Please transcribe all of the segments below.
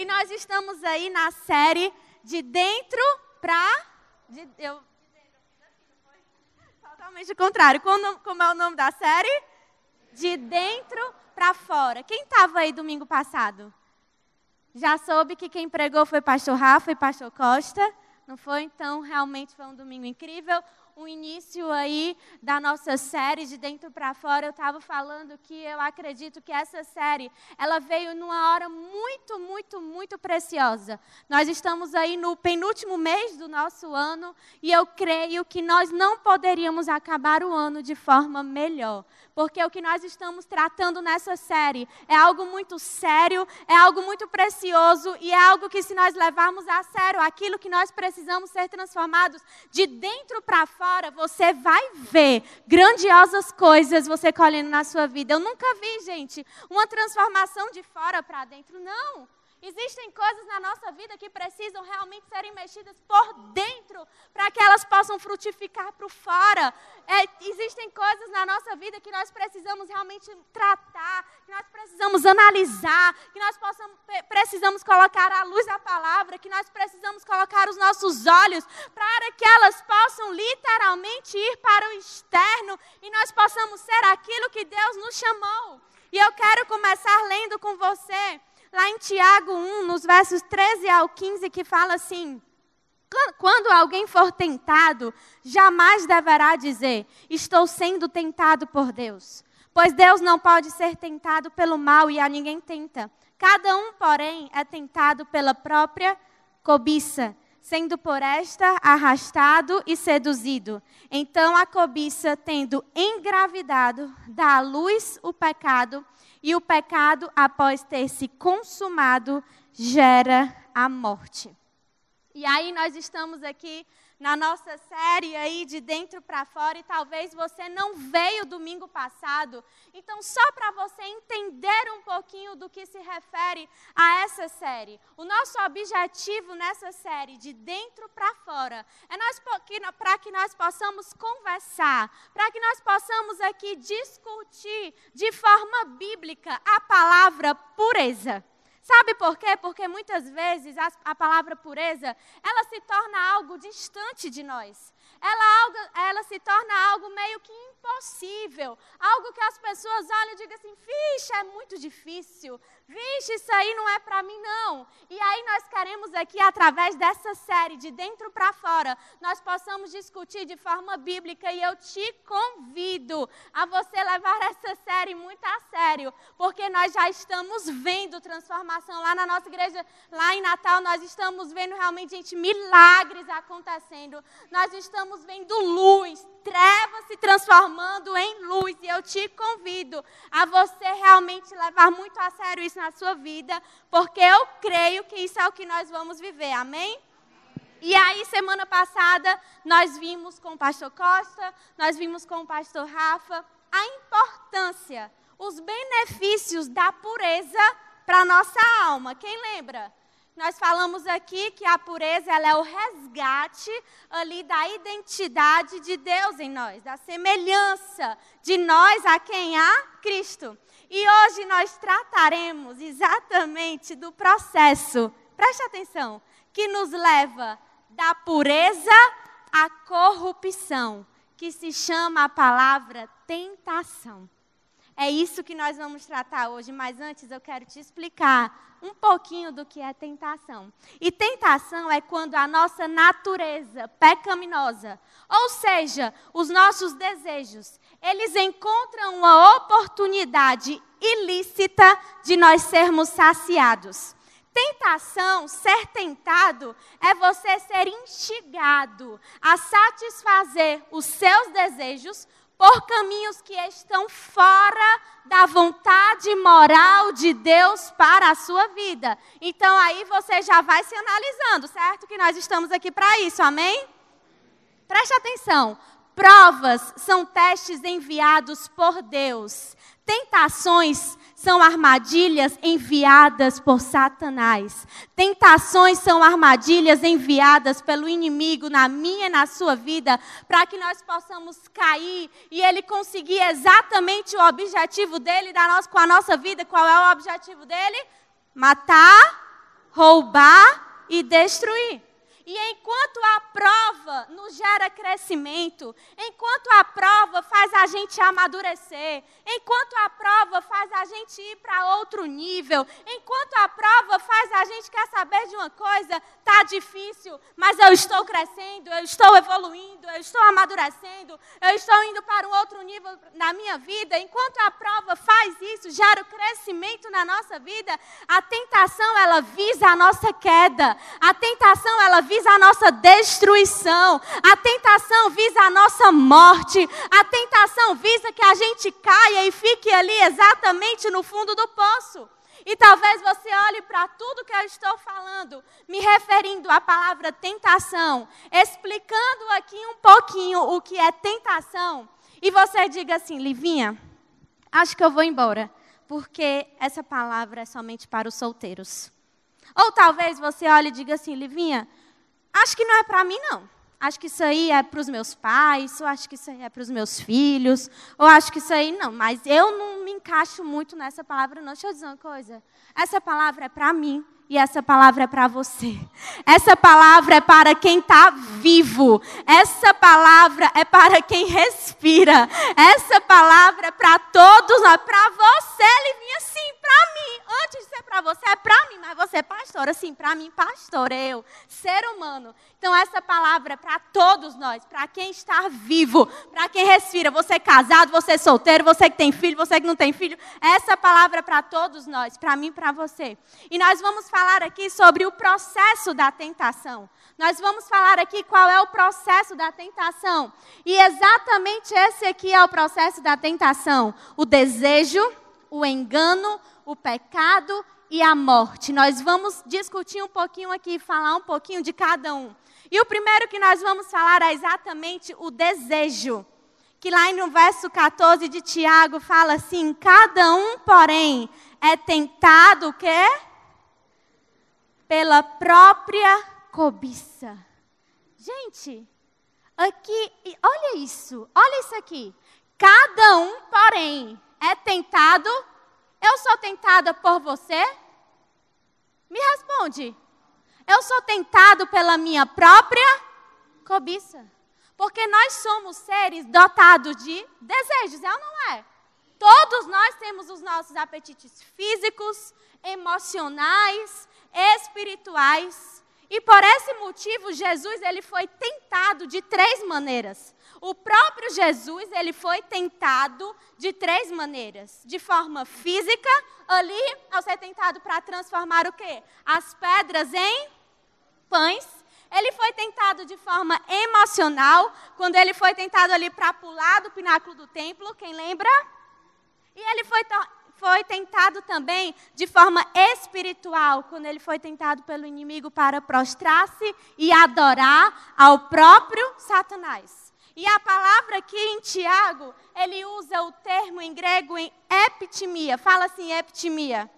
E nós estamos aí na série de dentro para de, eu totalmente o contrário. Como, como é o nome da série? De dentro para fora. Quem estava aí domingo passado? Já soube que quem pregou foi pastor Rafa e pastor Costa. Não foi? Então, realmente foi um domingo incrível o início aí da nossa série de dentro para fora, eu estava falando que eu acredito que essa série, ela veio numa hora muito, muito, muito preciosa. Nós estamos aí no penúltimo mês do nosso ano e eu creio que nós não poderíamos acabar o ano de forma melhor, porque o que nós estamos tratando nessa série é algo muito sério, é algo muito precioso e é algo que se nós levarmos a sério aquilo que nós precisamos ser transformados de dentro para fora, fora, você vai ver grandiosas coisas você colhendo na sua vida. Eu nunca vi, gente, uma transformação de fora para dentro. Não. Existem coisas na nossa vida que precisam realmente serem mexidas por dentro para que elas possam frutificar para fora. É, existem coisas na nossa vida que nós precisamos realmente tratar, que nós precisamos analisar, que nós possamos, precisamos colocar à luz da palavra, que nós precisamos colocar os nossos olhos para que elas possam literalmente ir para o externo e nós possamos ser aquilo que Deus nos chamou. E eu quero começar lendo com você lá em Tiago 1, nos versos 13 ao 15, que fala assim: Quando alguém for tentado, jamais deverá dizer: Estou sendo tentado por Deus. Pois Deus não pode ser tentado pelo mal e a ninguém tenta. Cada um, porém, é tentado pela própria cobiça, sendo por esta arrastado e seduzido. Então a cobiça, tendo engravidado, dá à luz o pecado e o pecado, após ter se consumado, gera a morte. E aí nós estamos aqui na nossa série aí de dentro para fora e talvez você não veio domingo passado. Então, só para você entender um pouquinho do que se refere a essa série. O nosso objetivo nessa série de dentro para fora é para que nós possamos conversar, para que nós possamos aqui discutir de forma bíblica a palavra pureza. Sabe por quê? Porque muitas vezes a, a, palavra pureza, ela se torna algo distante de nós. Ela, ela se torna algo meio que impossível. Algo que as pessoas olham e digam assim, vixe, é muito difícil. Vixe, isso aí não é para mim não. E aí nós queremos aqui, através dessa série, de dentro para fora, nós possamos discutir de forma bíblica e eu te convido a você levar essa série muito a sério, porque nós já estamos vendo transformação lá na nossa igreja, lá em Natal, nós estamos vendo realmente, gente, milagres acontecendo. Nós estamos vendo luz, trevas se transformando em luz. E eu te convido a você realmente levar muito a sério isso na sua vida, porque eu creio que isso é o que nós vamos viver. Amém? E aí, semana passada, nós vimos com o pastor Costa, nós vimos com o pastor Rafa a importância, os benefícios da pureza para a nossa alma. Quem lembra? Nós falamos aqui que a pureza ela é o resgate ali da identidade de Deus em nós, da semelhança de nós a quem há Cristo. E hoje nós trataremos exatamente do processo, preste atenção, que nos leva da pureza à corrupção, que se chama a palavra tentação. É isso que nós vamos tratar hoje, mas antes eu quero te explicar um pouquinho do que é tentação. E tentação é quando a nossa natureza pecaminosa, ou seja, os nossos desejos, eles encontram uma oportunidade ilícita de nós sermos saciados. Tentação, ser tentado, é você ser instigado a satisfazer os seus desejos por caminhos que estão fora da vontade moral de Deus para a sua vida. Então aí você já vai se analisando, certo? Que nós estamos aqui para isso, amém? Preste atenção. Provas são testes enviados por Deus. Tentações são armadilhas enviadas por Satanás. Tentações são armadilhas enviadas pelo inimigo na minha e na sua vida, para que nós possamos cair e ele conseguir exatamente o objetivo dele da nossa, com a nossa vida. Qual é o objetivo dele? Matar, roubar e destruir. E enquanto a prova nos gera crescimento, enquanto a prova faz a gente amadurecer, enquanto a prova faz a gente ir para outro nível, enquanto a prova faz a gente quer saber de uma coisa, tá difícil, mas eu estou crescendo, eu estou evoluindo, eu estou amadurecendo, eu estou indo para um outro nível na minha vida. Enquanto a prova faz isso, gera o crescimento na nossa vida, a tentação ela visa a nossa queda. A tentação ela visa visa a nossa destruição, a tentação visa a nossa morte, a tentação visa que a gente caia e fique ali exatamente no fundo do poço. E talvez você olhe para tudo que eu estou falando, me referindo à palavra tentação, explicando aqui um pouquinho o que é tentação, e você diga assim, Livinha, acho que eu vou embora, porque essa palavra é somente para os solteiros. Ou talvez você olhe e diga assim, Livinha, Acho que não é para mim, não. Acho que isso aí é para os meus pais, ou acho que isso aí é para os meus filhos, ou acho que isso aí não. Mas eu não me encaixo muito nessa palavra, não. Deixa eu dizer uma coisa. Essa palavra é para mim. E essa palavra é para você. Essa palavra é para quem está vivo. Essa palavra é para quem respira. Essa palavra é para todos nós. Para você, Livinha, sim, para mim. Antes de ser para você, é para mim. Mas você, pastora, sim, para mim, pastor, eu, ser humano. Então, essa palavra é para todos nós. Para quem está vivo. Para quem respira. Você é casado, você é solteiro, você que tem filho, você que não tem filho. Essa palavra é para todos nós. Para mim, para você. E nós vamos falar falar aqui sobre o processo da tentação. Nós vamos falar aqui qual é o processo da tentação. E exatamente esse aqui é o processo da tentação: o desejo, o engano, o pecado e a morte. Nós vamos discutir um pouquinho aqui, falar um pouquinho de cada um. E o primeiro que nós vamos falar é exatamente o desejo. Que lá no verso 14 de Tiago fala assim: cada um, porém, é tentado o quê? Pela própria cobiça. Gente, aqui, olha isso, olha isso aqui. Cada um, porém, é tentado. Eu sou tentada por você? Me responde. Eu sou tentado pela minha própria cobiça. Porque nós somos seres dotados de desejos, é ou não é? Todos nós temos os nossos apetites físicos, emocionais, espirituais. E por esse motivo, Jesus ele foi tentado de três maneiras. O próprio Jesus ele foi tentado de três maneiras. De forma física, ali, ao ser tentado para transformar o quê? As pedras em pães. Ele foi tentado de forma emocional, quando ele foi tentado ali para pular do pináculo do templo, quem lembra? E ele foi foi tentado também de forma espiritual, quando ele foi tentado pelo inimigo para prostrar-se e adorar ao próprio Satanás. E a palavra aqui em Tiago, ele usa o termo em grego em epitimia. Fala assim, epitimia.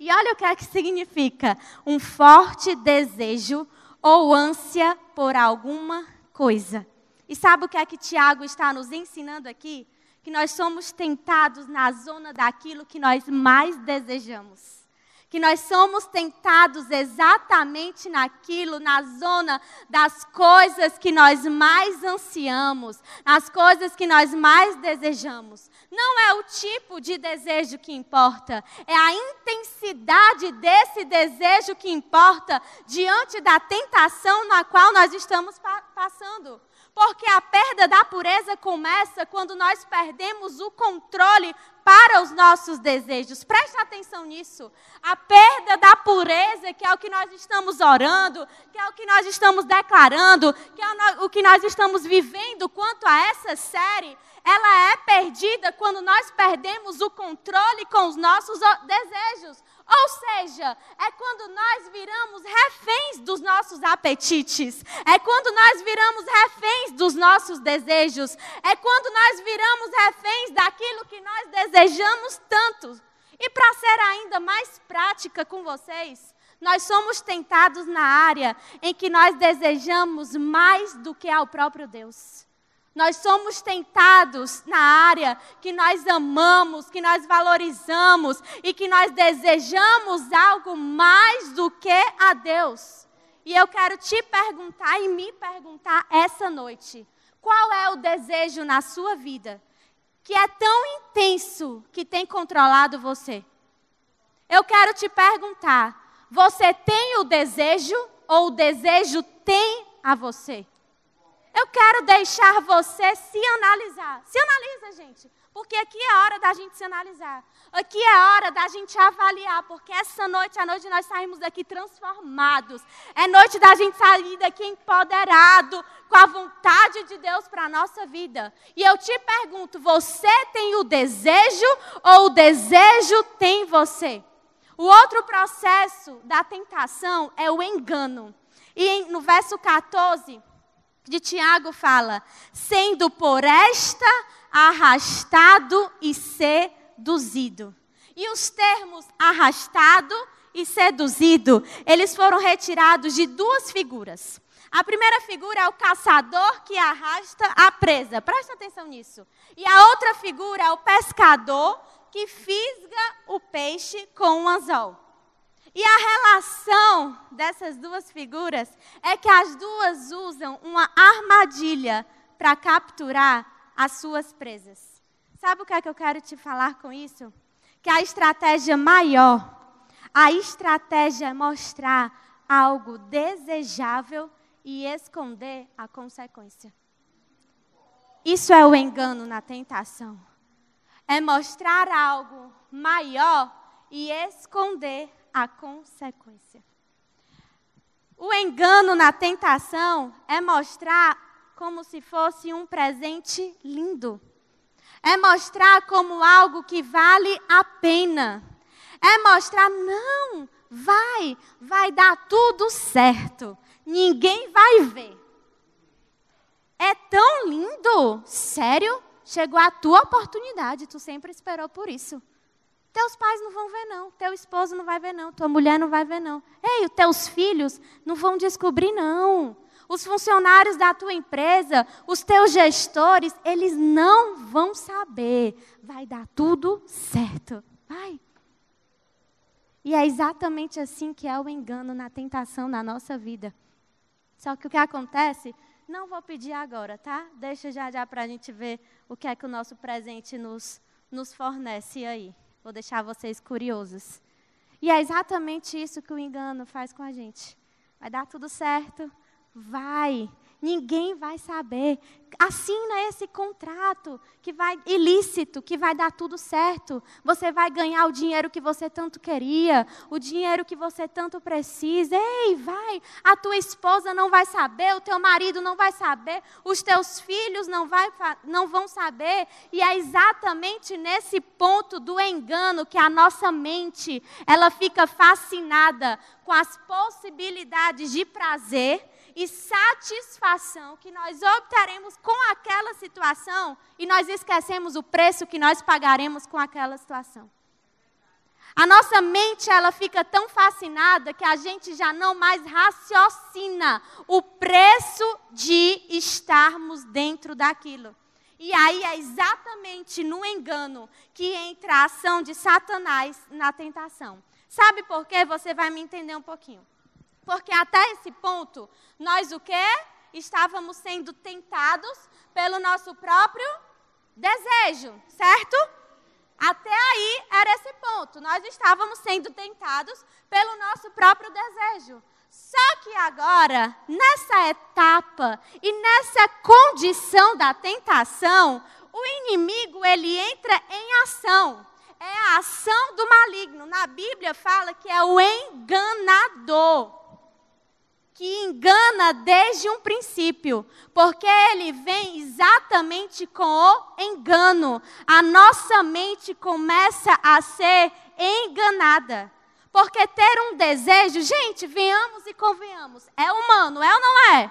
E olha o que é que significa: um forte desejo ou ânsia por alguma coisa. E sabe o que é que Tiago está nos ensinando aqui? Que nós somos tentados na zona daquilo que nós mais desejamos. Que nós somos tentados exatamente naquilo, na zona das coisas que nós mais ansiamos, nas coisas que nós mais desejamos. Não é o tipo de desejo que importa, é a intensidade desse desejo que importa diante da tentação na qual nós estamos pa passando. Porque a perda da pureza começa quando nós perdemos o controle para os nossos desejos. Preste atenção nisso. A perda da pureza, que é o que nós estamos orando, que é o que nós estamos declarando, que é o que nós estamos vivendo quanto a essa série, ela é perdida quando nós perdemos o controle com os nossos desejos. Ou seja, é quando nós viramos reféns dos nossos apetites, é quando nós viramos reféns dos nossos desejos, é quando nós viramos reféns daquilo que nós desejamos tanto. E para ser ainda mais prática com vocês, nós somos tentados na área em que nós desejamos mais do que ao próprio Deus. Nós somos tentados na área que nós amamos, que nós valorizamos e que nós desejamos algo mais do que a Deus. E eu quero te perguntar e me perguntar essa noite: qual é o desejo na sua vida que é tão intenso que tem controlado você? Eu quero te perguntar: você tem o desejo ou o desejo tem a você? Eu quero deixar você se analisar. Se analisa, gente. Porque aqui é hora da gente se analisar. Aqui é hora da gente avaliar. Porque essa noite é a noite de nós saímos daqui transformados. É noite da gente sair daqui empoderado com a vontade de Deus para a nossa vida. E eu te pergunto: você tem o desejo ou o desejo tem você? O outro processo da tentação é o engano. E no verso 14 de Tiago fala: sendo por esta arrastado e seduzido. E os termos arrastado e seduzido, eles foram retirados de duas figuras. A primeira figura é o caçador que arrasta a presa. Presta atenção nisso. E a outra figura é o pescador que fisga o peixe com um anzol. E a relação dessas duas figuras é que as duas usam uma armadilha para capturar as suas presas. Sabe o que é que eu quero te falar com isso? Que a estratégia maior, a estratégia é mostrar algo desejável e esconder a consequência. Isso é o engano na tentação. É mostrar algo maior e esconder a consequência. O engano na tentação é mostrar como se fosse um presente lindo. É mostrar como algo que vale a pena. É mostrar, não, vai, vai dar tudo certo. Ninguém vai ver. É tão lindo, sério? Chegou a tua oportunidade, tu sempre esperou por isso. Teus pais não vão ver, não. Teu esposo não vai ver, não. Tua mulher não vai ver, não. Ei, os teus filhos não vão descobrir, não. Os funcionários da tua empresa, os teus gestores, eles não vão saber. Vai dar tudo certo. Vai. E é exatamente assim que é o engano na tentação na nossa vida. Só que o que acontece, não vou pedir agora, tá? Deixa já já para a gente ver o que é que o nosso presente nos, nos fornece aí. Vou deixar vocês curiosos. E é exatamente isso que o engano faz com a gente. Vai dar tudo certo? Vai. Ninguém vai saber. Assina esse contrato que vai ilícito, que vai dar tudo certo. Você vai ganhar o dinheiro que você tanto queria, o dinheiro que você tanto precisa. Ei, vai. A tua esposa não vai saber, o teu marido não vai saber, os teus filhos não, vai, não vão saber. E é exatamente nesse ponto do engano que a nossa mente, ela fica fascinada com as possibilidades de prazer e satisfação que nós obteremos com aquela situação e nós esquecemos o preço que nós pagaremos com aquela situação. A nossa mente ela fica tão fascinada que a gente já não mais raciocina o preço de estarmos dentro daquilo. E aí é exatamente no engano que entra a ação de Satanás na tentação. Sabe por quê? Você vai me entender um pouquinho. Porque até esse ponto, nós o quê? Estávamos sendo tentados pelo nosso próprio desejo, certo? Até aí era esse ponto. Nós estávamos sendo tentados pelo nosso próprio desejo. Só que agora, nessa etapa e nessa condição da tentação, o inimigo ele entra em ação. É a ação do maligno. Na Bíblia fala que é o enganador que engana desde um princípio, porque ele vem exatamente com o engano. A nossa mente começa a ser enganada. Porque ter um desejo, gente, venhamos e convenhamos, é humano, é ou não é?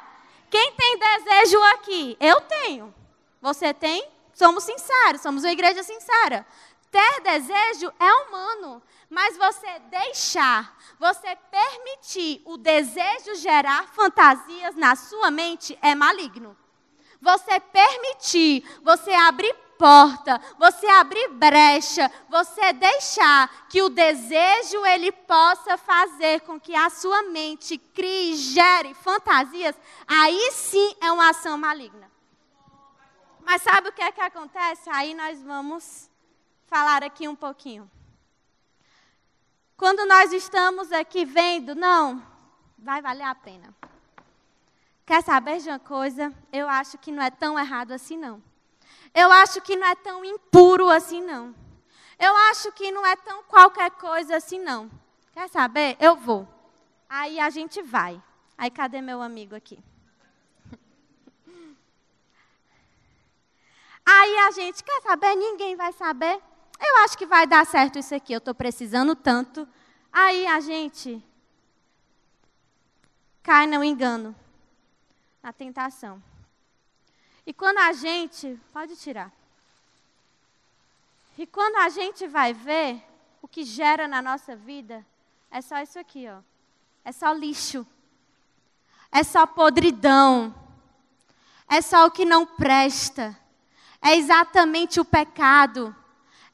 Quem tem desejo aqui? Eu tenho. Você tem? Somos sinceros, somos uma igreja sincera. Ter desejo é humano, mas você deixar, você permitir o desejo gerar fantasias na sua mente é maligno. Você permitir, você abrir porta, você abrir brecha, você deixar que o desejo ele possa fazer com que a sua mente crie gere fantasias, aí sim é uma ação maligna. Mas sabe o que é que acontece? Aí nós vamos falar aqui um pouquinho. Quando nós estamos aqui vendo, não, vai valer a pena. Quer saber de uma coisa? Eu acho que não é tão errado assim, não. Eu acho que não é tão impuro assim, não. Eu acho que não é tão qualquer coisa assim, não. Quer saber? Eu vou. Aí a gente vai. Aí cadê meu amigo aqui? Aí a gente quer saber, ninguém vai saber. Eu acho que vai dar certo isso aqui, eu estou precisando tanto. Aí a gente cai no engano, na tentação. E quando a gente, pode tirar. E quando a gente vai ver, o que gera na nossa vida é só isso aqui, ó. É só lixo. É só podridão. É só o que não presta é exatamente o pecado,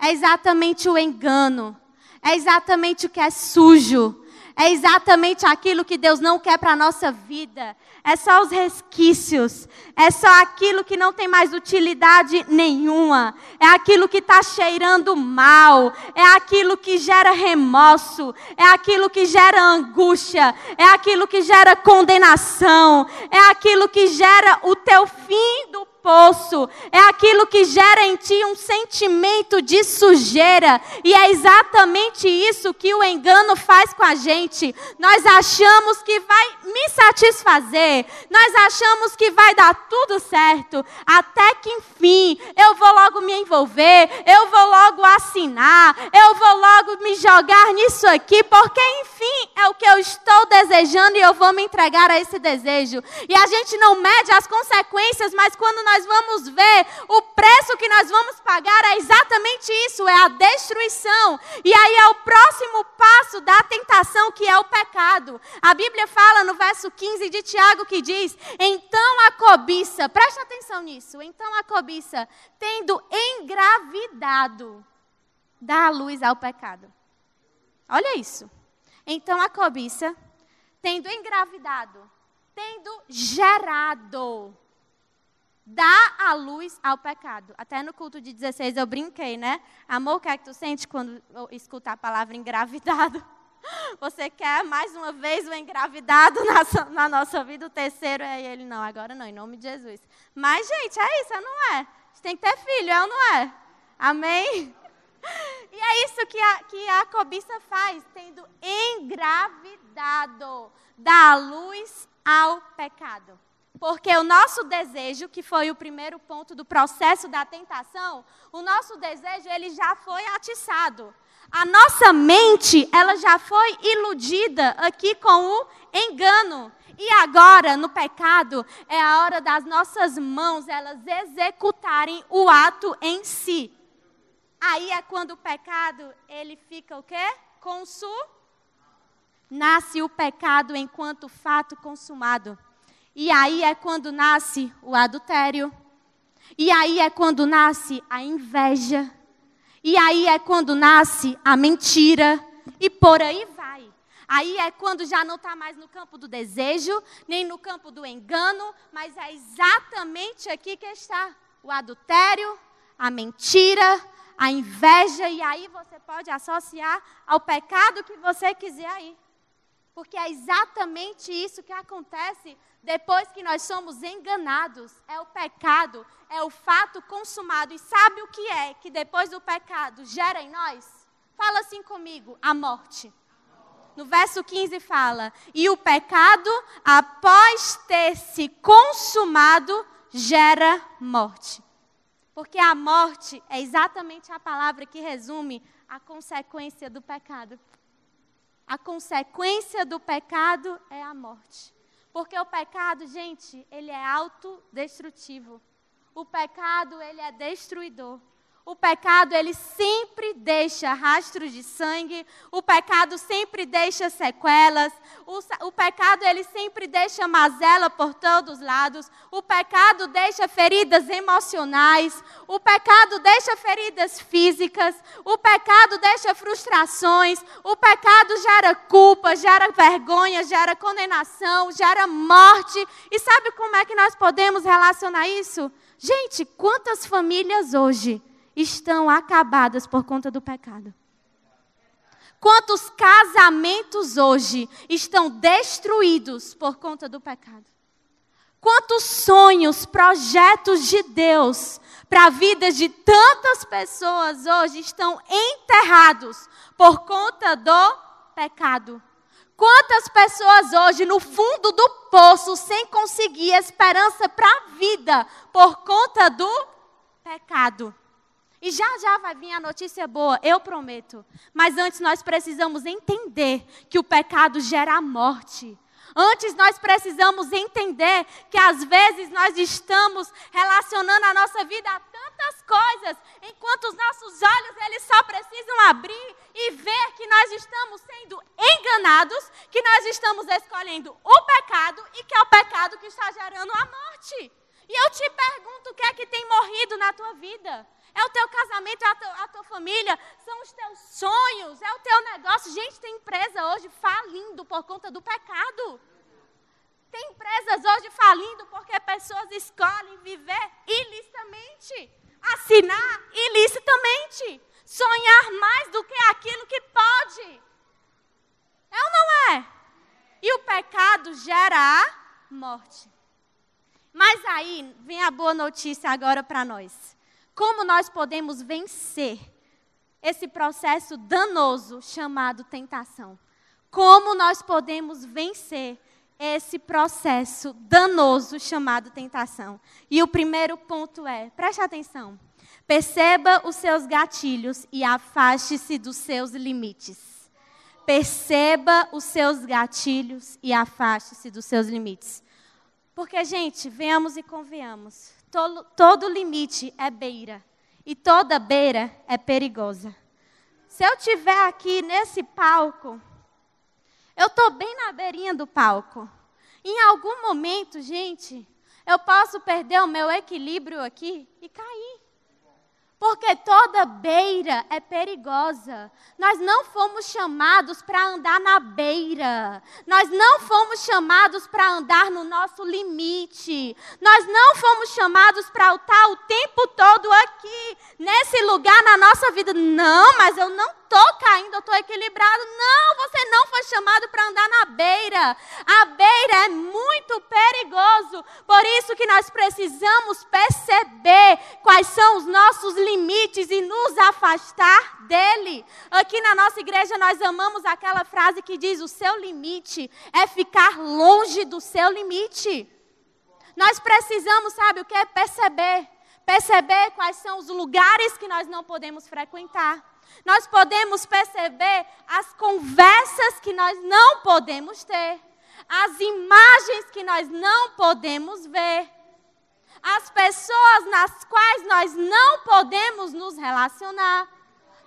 é exatamente o engano, é exatamente o que é sujo, é exatamente aquilo que Deus não quer para a nossa vida. É só os resquícios. É só aquilo que não tem mais utilidade nenhuma. É aquilo que está cheirando mal. É aquilo que gera remorso. É aquilo que gera angústia. É aquilo que gera condenação. É aquilo que gera o teu fim do poço, é aquilo que gera em ti um sentimento de sujeira, e é exatamente isso que o engano faz com a gente. Nós achamos que vai me satisfazer, nós achamos que vai dar tudo certo, até que enfim eu vou logo me envolver, eu vou logo assinar, eu vou logo me jogar nisso aqui, porque enfim é o que eu estou desejando e eu vou me entregar a esse desejo. E a gente não mede as consequências, mas quando nós nós vamos ver, o preço que nós vamos pagar é exatamente isso: é a destruição. E aí é o próximo passo da tentação, que é o pecado. A Bíblia fala no verso 15 de Tiago que diz: Então a cobiça, presta atenção nisso, então a cobiça, tendo engravidado, dá a luz ao pecado. Olha isso. Então a cobiça, tendo engravidado, tendo gerado dá a luz ao pecado. Até no culto de 16 eu brinquei, né? Amor, o que é que tu sente quando escuta a palavra engravidado? Você quer mais uma vez o engravidado na, na, nossa vida? O terceiro é ele, não, agora não, em nome de Jesus. Mas, gente, é isso, não é? A gente tem que ter filho, é ou não é? Amém? E é isso que a, que a cobiça faz, tendo engravidado, dá luz ao pecado. Porque o nosso desejo, que foi o primeiro ponto do processo da tentação, o nosso desejo ele já foi atiçado. A nossa mente, ela já foi iludida aqui com o engano. E agora, no pecado, é a hora das nossas mãos elas executarem o ato em si. Aí é quando o pecado, ele fica o quê? Consu. Nasce o pecado enquanto fato consumado. E aí é quando nasce o adultério. E aí é quando nasce a inveja. E aí é quando nasce a mentira. E por aí vai. Aí é quando já não está mais no campo do desejo, nem no campo do engano, mas é exatamente aqui que está o adultério, a mentira, a inveja, e aí você pode associar ao pecado que você quiser aí. Porque é exatamente isso que acontece depois que nós somos enganados. É o pecado, é o fato consumado. E sabe o que é que depois do pecado gera em nós? Fala assim comigo: a morte. No verso 15 fala: E o pecado, após ter se consumado, gera morte. Porque a morte é exatamente a palavra que resume a consequência do pecado a consequência do pecado é a morte. Porque o pecado, gente, ele é autodestrutivo. O pecado, ele é destruidor. O pecado, ele sempre deixa rastros de sangue, o pecado sempre deixa sequelas, o, o, pecado, ele sempre deixa mazela por todos os lados, o pecado deixa feridas emocionais, o pecado deixa feridas físicas, o pecado deixa frustrações, o pecado gera culpa, gera vergonha, gera condenação, gera morte. E sabe como é que nós podemos relacionar isso? Gente, quantas famílias hoje estão acabadas por conta do pecado. Quantos casamentos hoje estão destruídos por conta do pecado? Quantos sonhos, projetos de Deus para a vida de tantas pessoas hoje estão enterrados por conta do pecado? Quantas pessoas hoje no fundo do poço sem conseguir esperança para a vida por conta do pecado? E já já vai vir a notícia boa, eu prometo. Mas antes nós precisamos entender que o pecado gera morte. Antes nós precisamos entender que às vezes nós estamos relacionando a nossa vida a tantas coisas, enquanto os nossos olhos eles só precisam abrir e ver que nós estamos sendo enganados, que nós estamos escolhendo o pecado e que é o pecado que está gerando a morte. E eu te pergunto o que que tem morrido na tua vida? é o teu casamento, é a, tua, a tua família, são os teus sonhos, é o teu negócio. Gente, tem empresa hoje falindo por conta do pecado. Tem empresas hoje falindo porque pessoas escolhem viver ilicitamente, assinar ilicitamente, sonhar mais do que aquilo que pode. É ou não é? E o pecado gera a morte. Mas aí vem a boa notícia agora para nós. Como nós podemos vencer esse processo danoso chamado tentação? Como nós podemos vencer esse processo danoso chamado tentação? E o primeiro ponto é: preste atenção. Perceba os seus gatilhos e afaste-se dos seus limites. Perceba os seus gatilhos e afaste-se dos seus limites. Porque, gente, venhamos e convenhamos. Todo, todo limite é beira. E toda beira é perigosa. Se eu estiver aqui nesse palco, eu estou bem na beirinha do palco. Em algum momento, gente, eu posso perder o meu equilíbrio aqui e cair. Porque toda beira é perigosa. Nós não fomos chamados para andar na beira. Nós não fomos chamados para andar no nosso limite. Nós não fomos chamados para estar o tempo todo aqui, nesse lugar na nossa vida. Não, mas eu não estou caindo, eu estou equilibrado. Não, você não foi chamado para andar na beira. A beira é muito perigoso. Por isso que nós precisamos perceber quais são os nossos limites e nos afastar dele. Aqui na nossa igreja nós amamos aquela frase que diz: o seu limite é ficar longe do seu limite. Nós precisamos, sabe o que? Perceber. Perceber quais são os lugares que nós não podemos frequentar nós podemos perceber as conversas que nós não podemos ter, as imagens que nós não podemos ver, as pessoas nas quais nós não podemos nos relacionar.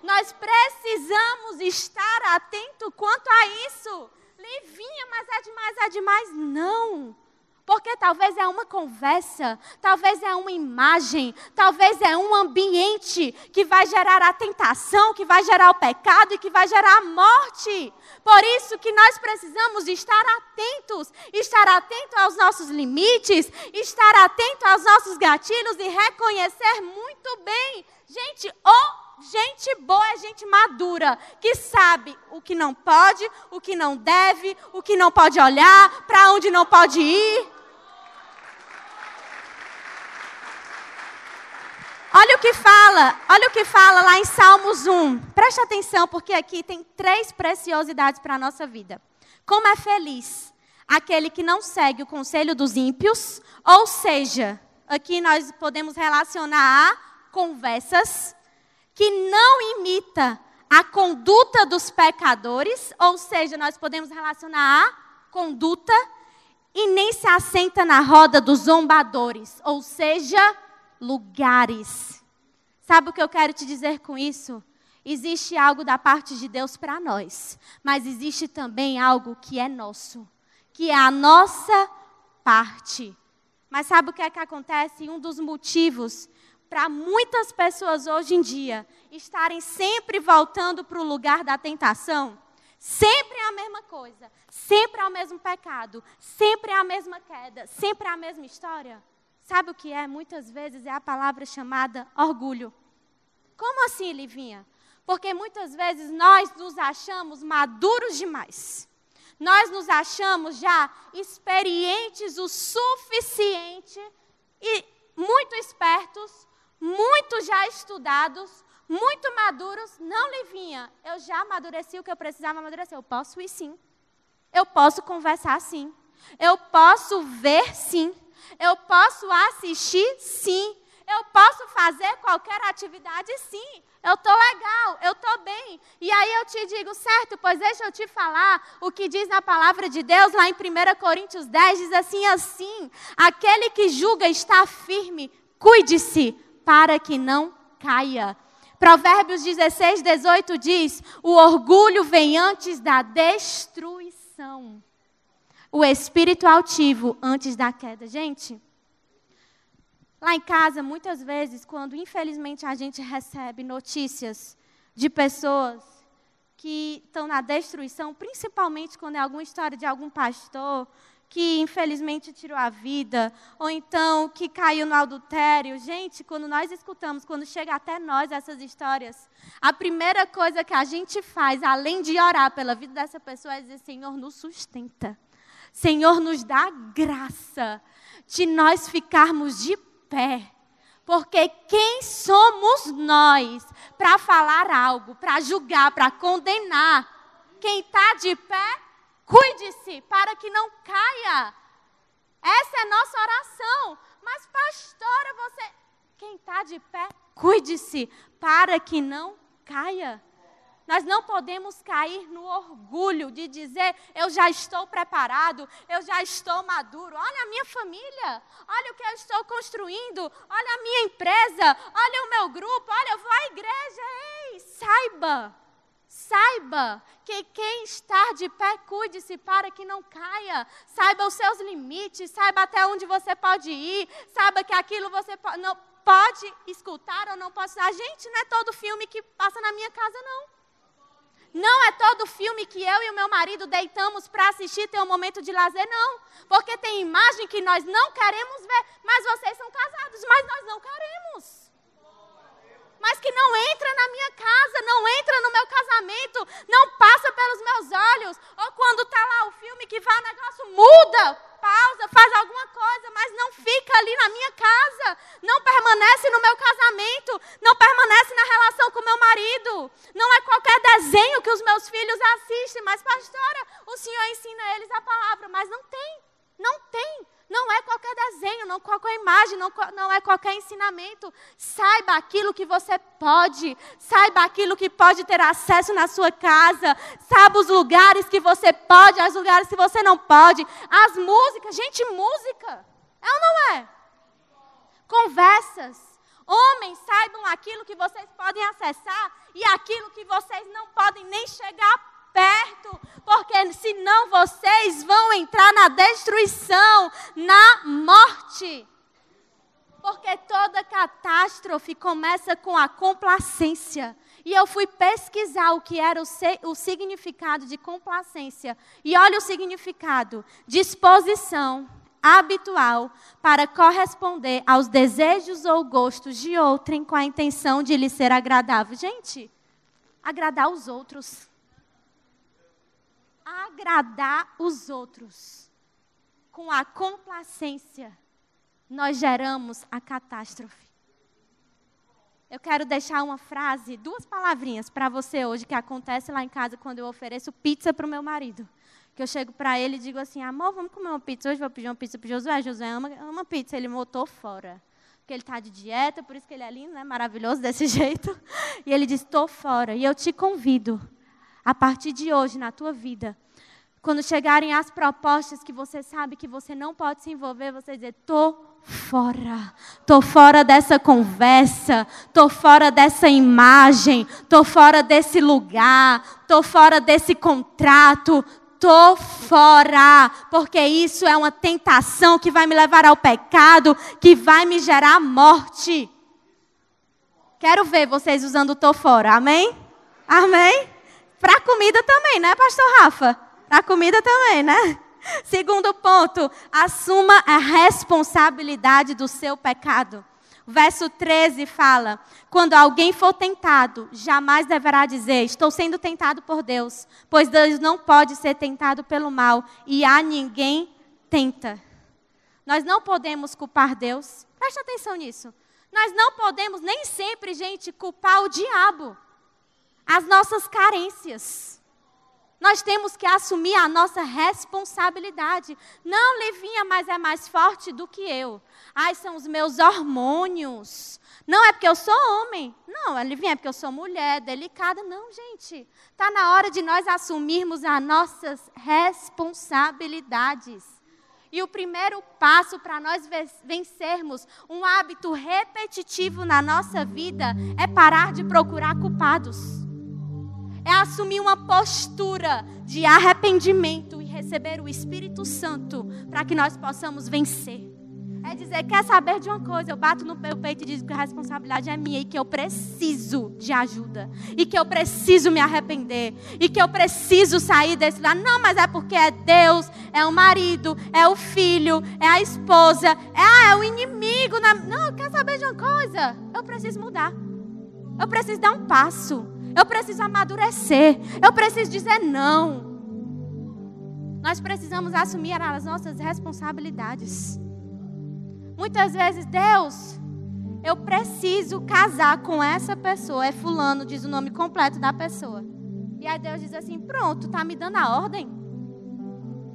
Nós precisamos estar atento quanto a isso. Livinha, mas é demais, é demais. Não. Porque talvez é uma conversa, talvez é uma imagem, talvez é um ambiente que vai gerar a tentação, que vai gerar o pecado e que vai gerar a morte. Por isso que nós precisamos estar atentos, estar atento aos nossos limites, estar atento aos nossos gatilhos e reconhecer muito bem, gente, o gente boa é gente madura, que sabe o que não pode, o que não deve, o que não pode olhar, para onde não pode ir. Olha o que fala, olha o que fala lá em Salmos 1. Preste atenção, porque aqui tem três preciosidades para a nossa vida. Como é feliz aquele que não segue o conselho dos ímpios, ou seja, aqui nós podemos relacionar a conversas, que não imita a conduta dos pecadores, ou seja, nós podemos relacionar a conduta, e nem se assenta na roda dos zombadores, ou seja, lugares. Sabe o que eu quero te dizer com isso? Existe algo da parte de Deus para nós, mas existe também algo que é nosso, que é a nossa parte. Mas sabe o que é que acontece? Um dos motivos para muitas pessoas hoje em dia estarem sempre voltando para o lugar da tentação, sempre é a mesma coisa, sempre é o mesmo pecado, sempre é a mesma queda, sempre é a mesma história. Sabe o que é? Muitas vezes é a palavra chamada orgulho. Como assim, Livinha? Porque muitas vezes nós nos achamos maduros demais. Nós nos achamos já experientes o suficiente e muito espertos, muito já estudados, muito maduros. Não, Livinha, eu já amadureci o que eu precisava amadurecer. Eu posso ir sim. Eu posso conversar sim. Eu posso ver sim. Eu posso assistir? Sim. Eu posso fazer qualquer atividade? Sim. Eu estou legal, eu estou bem. E aí eu te digo, certo, pois deixa eu te falar o que diz na palavra de Deus, lá em 1 Coríntios 10, diz assim: assim, aquele que julga está firme, cuide-se para que não caia. Provérbios 16, 18 diz: o orgulho vem antes da destruição o espírito altivo antes da queda. Gente, lá em casa, muitas vezes, quando infelizmente a gente recebe notícias de pessoas que estão na destruição, principalmente quando é alguma história de algum pastor que infelizmente tirou a vida, ou então que caiu no adultério. Gente, quando nós escutamos, quando chega até nós essas histórias, a primeira coisa que a gente faz, além de orar pela vida dessa pessoa, é dizer: Senhor, nos sustenta. Senhor, nos dá graça de nós ficarmos de pé. Porque quem somos nós para falar algo, para julgar, para condenar? Quem está de pé, cuide-se para que não caia. Essa é a nossa oração. Mas, pastora, você. Quem está de pé, cuide-se para que não caia. Nós não podemos cair no orgulho de dizer: eu já estou preparado, eu já estou maduro. Olha a minha família, olha o que eu estou construindo, olha a minha empresa, olha o meu grupo, olha, eu vou à igreja. Ei, saiba, saiba que quem está de pé, cuide-se para que não caia. Saiba os seus limites, saiba até onde você pode ir, saiba que aquilo você não pode escutar ou não pode. A gente não é todo filme que passa na minha casa, não. Não é todo filme que eu e o meu marido deitamos para assistir ter um momento de lazer, não. Porque tem imagem que nós não queremos ver, mas vocês são casados, mas nós não queremos. Mas que não entra na minha casa, não entra no meu casamento, não passa pelos meus olhos. Ou quando está lá o filme que vai o negócio, muda pausa, faz alguma coisa, mas não fica ali na minha casa, não permanece no meu casamento, não permanece na relação com Não é qualquer desenho que os meus filhos assistem, mas pastora, o Senhor ensina eles a palavra, mas não tem, não tem. Não é qualquer desenho, não qualquer imagem, não, não é qualquer ensinamento. Saiba aquilo que você pode, saiba aquilo que pode ter acesso na sua casa, saiba os lugares que você pode, os lugares que você não pode, as músicas. Gente, música, é ou não é? Conversas. Homens, saibam aquilo que vocês podem acessar e aquilo que vocês não podem nem chegar perto, porque senão vocês vão entrar na destruição, na morte. Porque toda catástrofe começa com a complacência. E eu fui pesquisar o que era o, o, significado de complacência. E olha o significado: disposição habitual para corresponder aos desejos ou gostos de outrem com a intenção de lhe ser agradável. Gente, agradar os outros agradar os outros. Com a complacência, nós geramos a catástrofe. Eu quero deixar uma frase, duas palavrinhas para você hoje, que acontece lá em casa quando eu ofereço pizza para o meu marido. Que eu chego para ele e digo assim: amor, vamos comer uma pizza hoje? Vou pedir uma pizza para Josué. Josué ama, ama pizza. Ele botou fora. Porque ele está de dieta, por isso que ele é lindo, né? maravilhoso desse jeito. E ele diz: estou fora. E eu te convido a partir de hoje na tua vida, Quando chegarem as propostas que você sabe que você não pode se envolver, você dizer: tô fora. Tô fora dessa conversa, tô fora dessa imagem, tô fora desse lugar, tô fora desse contrato, tô fora, porque isso é uma tentação que vai me levar ao pecado, que vai me gerar morte. Quero ver vocês usando tô fora. Amém? Amém? Para comida também, né, pastor Rafa? Para comida também, né? Segundo ponto, assuma a responsabilidade do seu pecado. O verso 13 fala: Quando alguém for tentado, jamais deverá dizer: Estou sendo tentado por Deus, pois Deus não pode ser tentado pelo mal e a ninguém tenta. Nós não podemos culpar Deus. Preste atenção nisso. Nós não podemos nem sempre, gente, culpar o diabo. As nossas carências. Nós temos que assumir a nossa responsabilidade. Não, Livinha, mas é mais forte do que eu. Ai, são os meus hormônios. Não é porque eu sou homem. Não, Livinha, é porque eu sou mulher, delicada. Não, gente. Está na hora de nós assumirmos as nossas responsabilidades. E o primeiro passo para nós vencermos um hábito repetitivo na nossa vida é parar de procurar culpados é assumir uma postura de arrependimento e receber o Espírito Santo para que nós possamos vencer. É dizer, quer saber de uma coisa? Eu bato no meu peito e digo que a responsabilidade é minha e que eu preciso de ajuda. E que eu preciso me arrepender. E que eu preciso sair desse lugar. Não, mas é porque é Deus, é o marido, é o filho, é a esposa, é, ah, é o inimigo. Na... Não, quer saber de uma coisa? Eu preciso mudar. Eu preciso dar um passo. Eu preciso amadurecer. Eu preciso dizer não. Nós precisamos assumir as nossas responsabilidades. Muitas vezes, Deus, eu preciso casar com essa pessoa. É Fulano, diz o nome completo da pessoa. E aí Deus diz assim: pronto, tá me dando a ordem?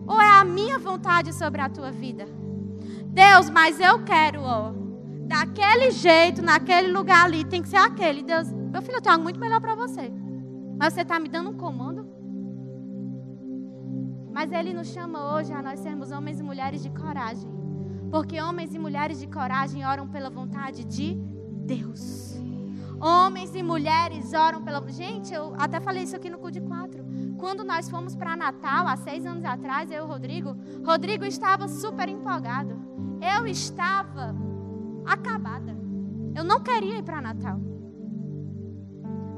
Ou é a minha vontade sobre a tua vida? Deus, mas eu quero, ó, daquele jeito, naquele lugar ali, tem que ser aquele. Deus, meu filho, eu tenho algo muito melhor para você. Mas você está me dando um comando? Mas Ele nos chama hoje a nós sermos homens e mulheres de coragem. Porque homens e mulheres de coragem oram pela vontade de Deus. Homens e mulheres oram pela. Gente, eu até falei isso aqui no CUD 4. Quando nós fomos para Natal, há seis anos atrás, eu e o Rodrigo, Rodrigo estava super empolgado. Eu estava acabada. Eu não queria ir para Natal.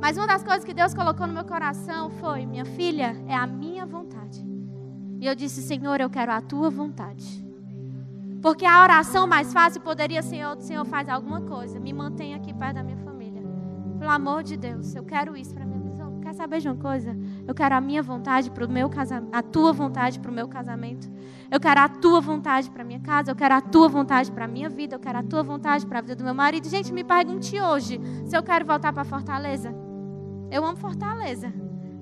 Mas uma das coisas que Deus colocou no meu coração foi: minha filha, é a minha vontade. E eu disse: Senhor, eu quero a tua vontade. Porque a oração mais fácil poderia ser: Senhor, faz alguma coisa, me mantenha aqui perto da minha família. Pelo amor de Deus, eu quero isso para minha visão. Quer saber de uma coisa? Eu quero a minha vontade para o meu casamento, a tua vontade para o meu casamento. Eu quero a tua vontade para minha casa, eu quero a tua vontade para minha vida, eu quero a tua vontade para a vida do meu marido. Gente, me pergunte hoje se eu quero voltar para Fortaleza. Eu amo Fortaleza,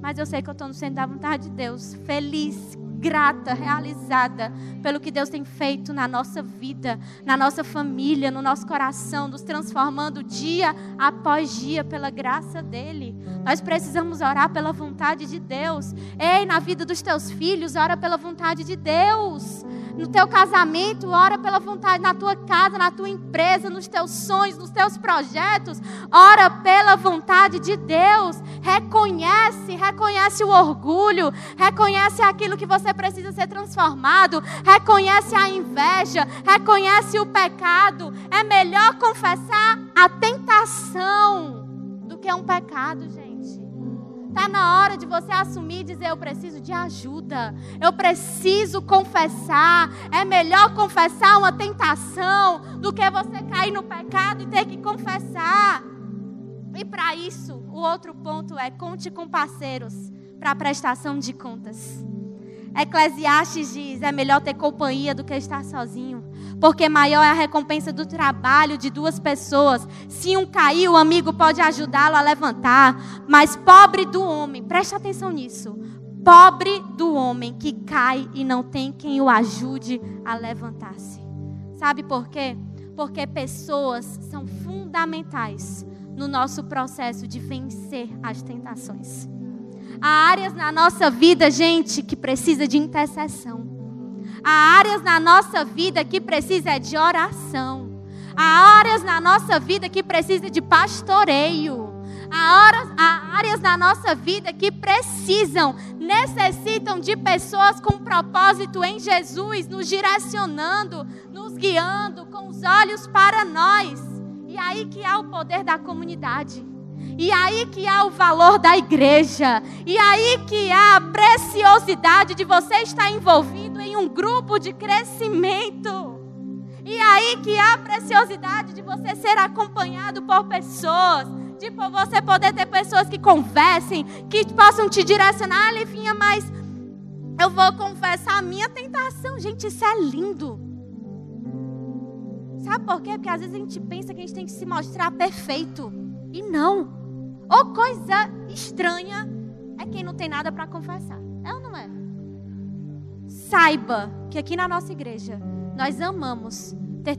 mas eu sei que eu estou no centro da vontade de Deus, feliz, grata, realizada pelo que Deus tem feito na nossa vida, na nossa família, no nosso coração, nos transformando dia após dia pela graça dele. Nós precisamos orar pela vontade de Deus. Ei, na vida dos teus filhos, ora pela vontade de Deus no teu casamento, ora pela vontade, na tua casa, na tua empresa, nos teus sonhos, nos teus projetos, ora pela vontade de Deus. Reconhece, reconhece o orgulho, reconhece aquilo que você precisa ser transformado, reconhece a inveja, reconhece o pecado. É melhor confessar a tentação do que um pecado, gente. Está na hora de você assumir e dizer: Eu preciso de ajuda, eu preciso confessar. É melhor confessar uma tentação do que você cair no pecado e ter que confessar. E para isso, o outro ponto é: conte com parceiros para prestação de contas. Eclesiastes diz: é melhor ter companhia do que estar sozinho, porque maior é a recompensa do trabalho de duas pessoas. Se um cair, o amigo pode ajudá-lo a levantar, mas pobre do homem, preste atenção nisso. Pobre do homem que cai e não tem quem o ajude a levantar-se. Sabe por quê? Porque pessoas são fundamentais no nosso processo de vencer as tentações. Há áreas na nossa vida, gente, que precisa de intercessão. Há áreas na nossa vida que precisa de oração. Há áreas na nossa vida que precisa de pastoreio. Há, horas, há áreas na nossa vida que precisam, necessitam de pessoas com propósito em Jesus, nos direcionando, nos guiando com os olhos para nós. E aí que há o poder da comunidade. E aí que há o valor da igreja. E aí que há a preciosidade de você estar envolvido em um grupo de crescimento. E aí que há a preciosidade de você ser acompanhado por pessoas. De você poder ter pessoas que conversem, que possam te direcionar. Livinha, mas eu vou confessar a minha tentação. Gente, isso é lindo. Sabe por quê? Porque às vezes a gente pensa que a gente tem que se mostrar perfeito. E não. Ou coisa estranha é quem não tem nada para confessar. É ou não é? Saiba que aqui na nossa igreja nós amamos ter,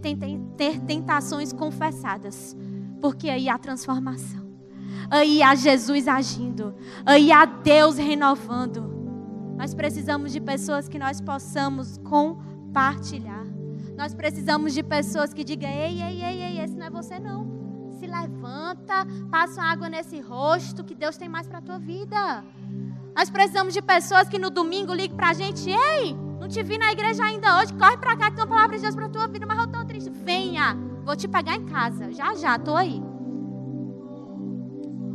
ter tentações confessadas, porque aí há transformação, aí há Jesus agindo, aí há Deus renovando. Nós precisamos de pessoas que nós possamos compartilhar. Nós precisamos de pessoas que digam: ei, ei, ei, ei, esse não é você não se levanta, passa água nesse rosto, que Deus tem mais para a tua vida. Nós precisamos de pessoas que no domingo ligam para a gente: Ei, não te vi na igreja ainda hoje, corre para cá que tem uma palavra de Deus para a tua vida, mas eu estou triste. Venha, vou te pegar em casa, já já, estou aí.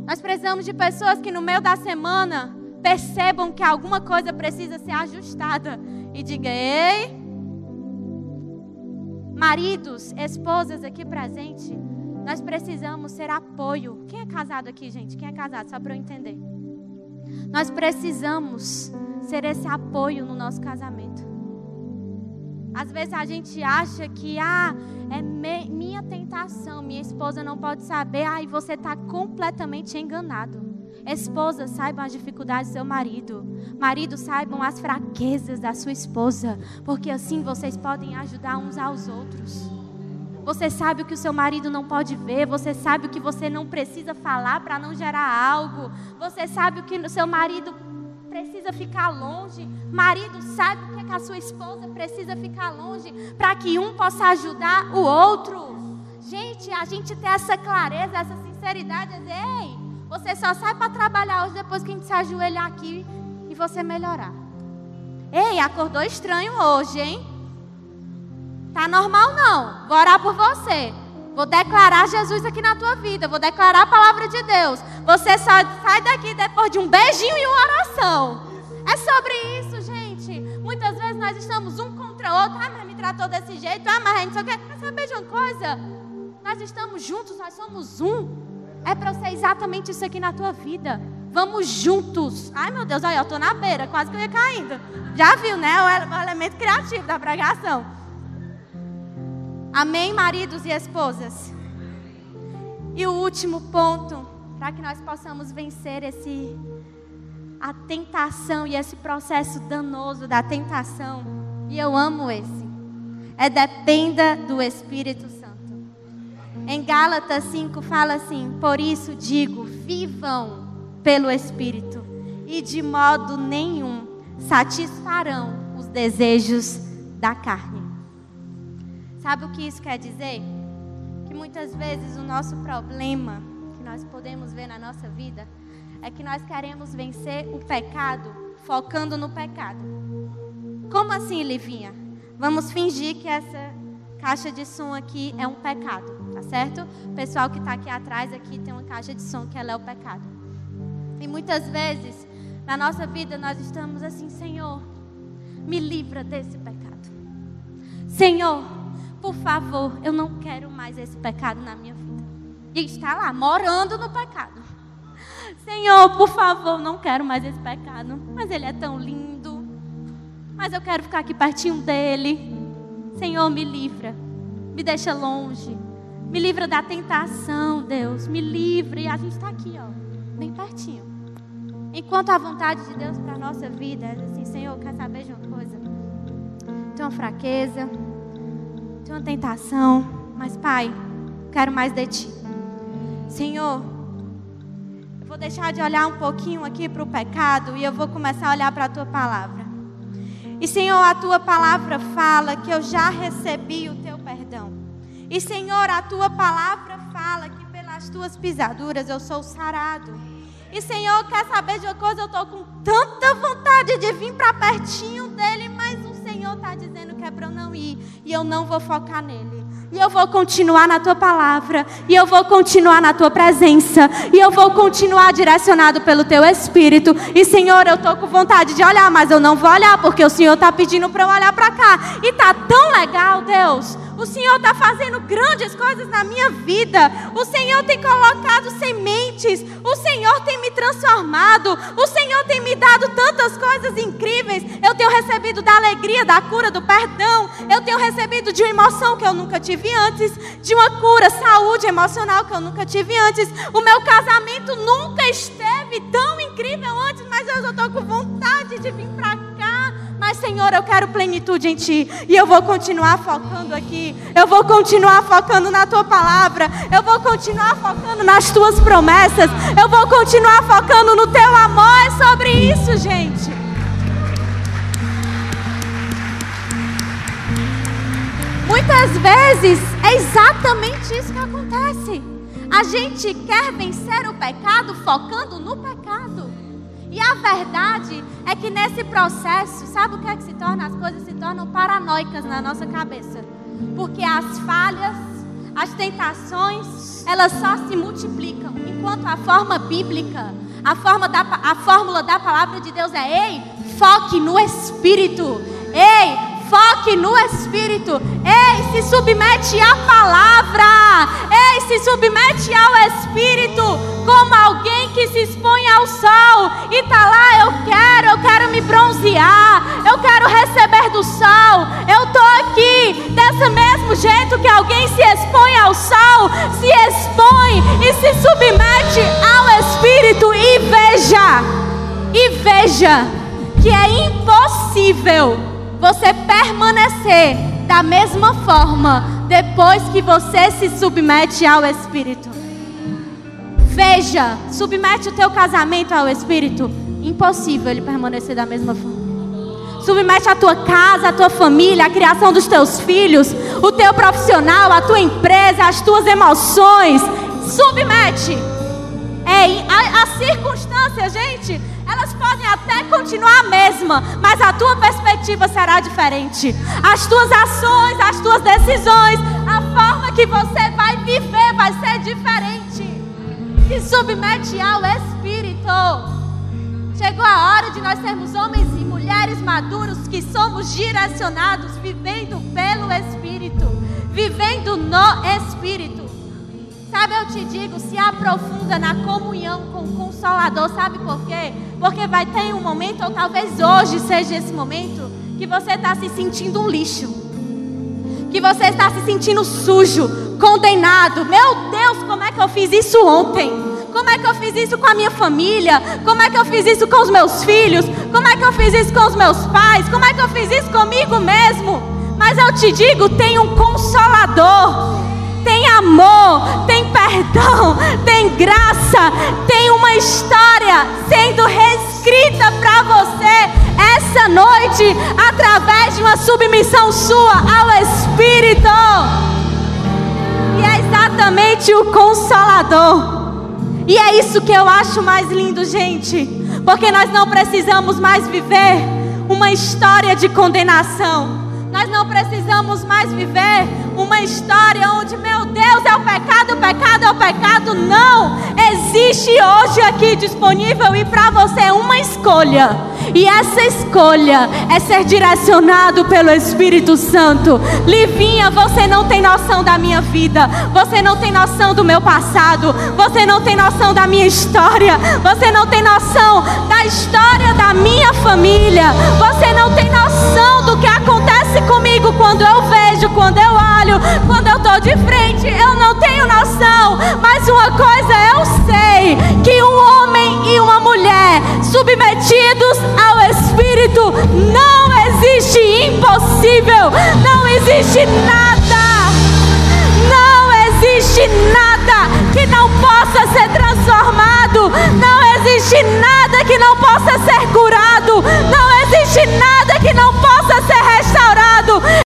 Nós precisamos de pessoas que no meio da semana percebam que alguma coisa precisa ser ajustada e diga: Ei, maridos, esposas aqui presentes, nós precisamos ser apoio. Quem é casado aqui, gente? Quem é casado? Só para eu entender. Nós precisamos ser esse apoio no nosso casamento. Às vezes a gente acha que ah, é me, minha tentação, minha esposa não pode saber, ah, e você está completamente enganado. Esposa, saibam as dificuldades do seu marido. Marido, saibam as fraquezas da sua esposa, porque assim vocês podem ajudar uns aos outros. Você sabe o que o seu marido não pode ver. Você sabe o que você não precisa falar para não gerar algo. Você sabe o que o seu marido precisa ficar longe. Marido sabe o que, é que a sua esposa precisa ficar longe para que um possa ajudar o outro. Gente, a gente ter essa clareza, essa sinceridade, dizer, ei, você só sai para trabalhar hoje depois que a gente se ajoelhar aqui e você melhorar. Ei, acordou estranho hoje, hein? Tá normal não. Vou orar por você. Vou declarar Jesus aqui na tua vida. Vou declarar a palavra de Deus. Você só sai daqui depois de um beijinho e uma oração. É sobre isso, gente. Muitas vezes nós estamos um contra o outro. Ah, mas me tratou desse jeito. Ah, mas a gente só quer. Sabe de uma coisa? Nós estamos juntos, nós somos um. É para ser exatamente isso aqui na tua vida. Vamos juntos. Ai, meu Deus, olha, eu estou na beira, quase que eu ia caindo. Já viu, né? O elemento criativo da pregação. Amém, maridos e esposas? E o último ponto, para que nós possamos vencer esse a tentação e esse processo danoso da tentação, e eu amo esse, é dependa do Espírito Santo. Em Gálatas 5 fala assim: Por isso digo, vivam pelo Espírito, e de modo nenhum satisfarão os desejos da carne. Sabe o que isso quer dizer? Que muitas vezes o nosso problema que nós podemos ver na nossa vida é que nós queremos vencer o pecado focando no pecado. Como assim, Livinha? Vamos fingir que essa caixa de som aqui é um pecado, tá certo? O pessoal que está aqui atrás aqui tem uma caixa de som que ela é o pecado. E muitas vezes na nossa vida nós estamos assim, Senhor, me livra desse pecado. Senhor, por favor, eu não quero mais esse pecado na minha vida. E está lá, morando no pecado. Senhor, por favor, não quero mais esse pecado. Mas ele é tão lindo. Mas eu quero ficar aqui pertinho dele. Senhor, me livra. Me deixa longe. Me livra da tentação, Deus. Me livre. E a gente está aqui, ó, bem pertinho. Enquanto a vontade de Deus para a nossa vida é assim, Senhor, quer saber de uma coisa? Tem uma fraqueza tem uma tentação, mas Pai, quero mais de Ti. Senhor, vou deixar de olhar um pouquinho aqui para o pecado e eu vou começar a olhar para a tua palavra. E Senhor, a tua palavra fala que eu já recebi o teu perdão. E Senhor, a tua palavra fala que pelas tuas pisaduras eu sou sarado. E Senhor, quer saber de uma coisa? Eu estou com tanta vontade de vir para pertinho dele, Senhor está dizendo que é para eu não ir. E eu não vou focar nele. E eu vou continuar na tua palavra. E eu vou continuar na tua presença. E eu vou continuar direcionado pelo teu espírito. E Senhor, eu estou com vontade de olhar, mas eu não vou olhar, porque o Senhor está pedindo para eu olhar para cá. E tá tão legal, Deus. O Senhor está fazendo grandes coisas na minha vida. O Senhor tem colocado sementes. O Senhor tem me transformado. O Senhor tem me dado tantas coisas incríveis. Eu tenho recebido da alegria, da cura, do perdão. Eu tenho recebido de uma emoção que eu nunca tive antes. De uma cura, saúde emocional que eu nunca tive antes. O meu casamento nunca esteve tão incrível antes, mas eu estou com vontade de vir para cá mas, Senhor, eu quero plenitude em Ti. E eu vou continuar focando aqui. Eu vou continuar focando na Tua palavra. Eu vou continuar focando nas Tuas promessas. Eu vou continuar focando no Teu amor. É sobre isso, gente. Muitas vezes é exatamente isso que acontece. A gente quer vencer o pecado focando no pecado. E a verdade é que nesse processo, sabe o que é que se torna? As coisas se tornam paranoicas na nossa cabeça. Porque as falhas, as tentações, elas só se multiplicam. Enquanto a forma bíblica, a, forma da, a fórmula da palavra de Deus é: ei, foque no Espírito. Ei, foque no Espírito. Ei, se submete à palavra. Ei, se submete ao Espírito. Como alguém que se expõe ao sol e tá lá, eu quero, eu quero me bronzear. Eu quero receber do sol. Eu tô aqui desse mesmo jeito que alguém se expõe ao sol, se expõe e se submete ao Espírito e veja. E veja que é impossível você permanecer da mesma forma depois que você se submete ao Espírito. Veja, submete o teu casamento ao Espírito. Impossível ele permanecer da mesma forma. Submete a tua casa, a tua família, a criação dos teus filhos, o teu profissional, a tua empresa, as tuas emoções. Submete. É, a, a circunstância, gente, elas podem até continuar a mesma, mas a tua perspectiva será diferente. As tuas ações, as tuas decisões, a forma que você vai viver vai ser diferente. Se submete ao Espírito. Chegou a hora de nós sermos homens e mulheres maduros que somos direcionados, vivendo pelo Espírito, vivendo no Espírito. Sabe, eu te digo, se aprofunda na comunhão com o Consolador. Sabe por quê? Porque vai ter um momento, ou talvez hoje seja esse momento, que você está se sentindo um lixo. Que você está se sentindo sujo, condenado. Meu Deus, como é que eu fiz isso ontem? Como é que eu fiz isso com a minha família? Como é que eu fiz isso com os meus filhos? Como é que eu fiz isso com os meus pais? Como é que eu fiz isso comigo mesmo? Mas eu te digo, tem um consolador tem amor, tem perdão, tem graça, tem uma história sendo reescrita para você essa noite através de uma submissão sua ao Espírito. E é exatamente o consolador. E é isso que eu acho mais lindo, gente, porque nós não precisamos mais viver uma história de condenação. Nós não precisamos mais viver uma história onde, meu Deus, é o pecado, o pecado é o pecado. Não! Existe hoje aqui disponível e para você uma escolha. E essa escolha é ser direcionado pelo Espírito Santo. Livinha, você não tem noção da minha vida. Você não tem noção do meu passado. Você não tem noção da minha história. Você não tem noção da história da minha família. Você não tem noção do que acontece comigo quando eu vejo, quando eu olho, quando eu estou de frente. Eu não tenho noção, mas uma coisa eu sei: que um homem e uma mulher submetidos ao Espírito não existe impossível, não existe nada, não existe nada que não possa ser transformado, não existe nada que não possa ser curado, não existe nada que não possa ser restaurado.